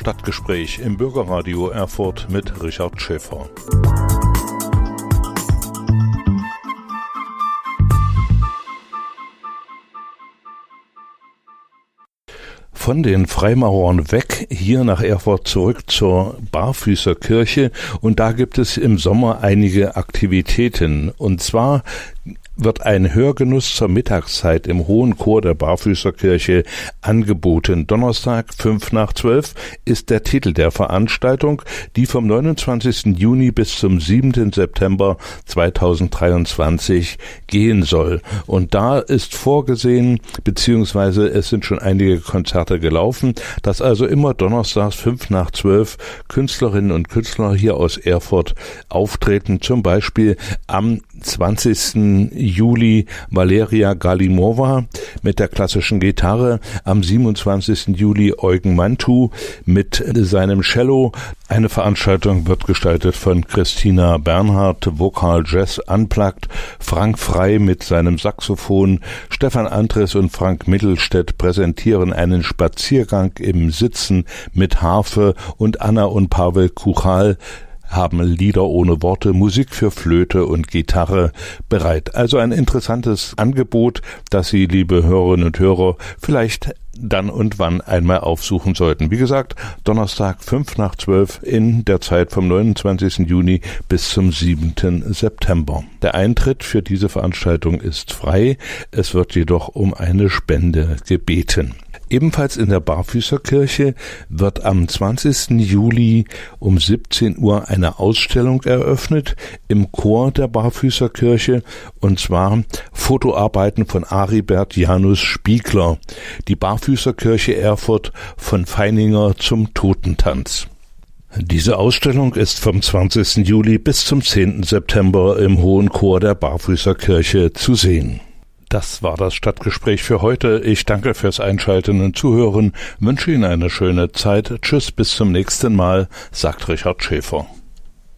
Stadtgespräch im Bürgerradio Erfurt mit Richard Schäfer. von den Freimaurern weg hier nach Erfurt zurück zur Barfüßerkirche und da gibt es im Sommer einige Aktivitäten und zwar wird ein Hörgenuss zur Mittagszeit im Hohen Chor der Barfüßerkirche angeboten. Donnerstag, fünf nach zwölf, ist der Titel der Veranstaltung, die vom 29. Juni bis zum 7. September 2023 gehen soll. Und da ist vorgesehen, beziehungsweise es sind schon einige Konzerte gelaufen, dass also immer donnerstags fünf nach zwölf Künstlerinnen und Künstler hier aus Erfurt auftreten, zum Beispiel am 20. Juli Valeria Galimova mit der klassischen Gitarre, am 27. Juli Eugen Mantu mit seinem Cello. Eine Veranstaltung wird gestaltet von Christina Bernhardt, Vokal Jazz Unplugged, Frank Frei mit seinem Saxophon, Stefan Andres und Frank Mittelstädt präsentieren einen Spaziergang im Sitzen mit Harfe und Anna und Pavel Kuchal haben Lieder ohne Worte, Musik für Flöte und Gitarre bereit. Also ein interessantes Angebot, das Sie, liebe Hörerinnen und Hörer, vielleicht dann und wann einmal aufsuchen sollten. Wie gesagt, Donnerstag fünf nach zwölf in der Zeit vom 29. Juni bis zum 7. September. Der Eintritt für diese Veranstaltung ist frei, es wird jedoch um eine Spende gebeten. Ebenfalls in der Barfüßerkirche wird am 20. Juli um 17 Uhr eine Ausstellung eröffnet im Chor der Barfüßerkirche und zwar Fotoarbeiten von Aribert Janus Spiegler, die Barfüßerkirche Erfurt von Feininger zum Totentanz. Diese Ausstellung ist vom 20. Juli bis zum 10. September im Hohen Chor der Barfüßerkirche zu sehen. Das war das Stadtgespräch für heute. Ich danke fürs Einschalten und Zuhören, wünsche Ihnen eine schöne Zeit. Tschüss, bis zum nächsten Mal, sagt Richard Schäfer.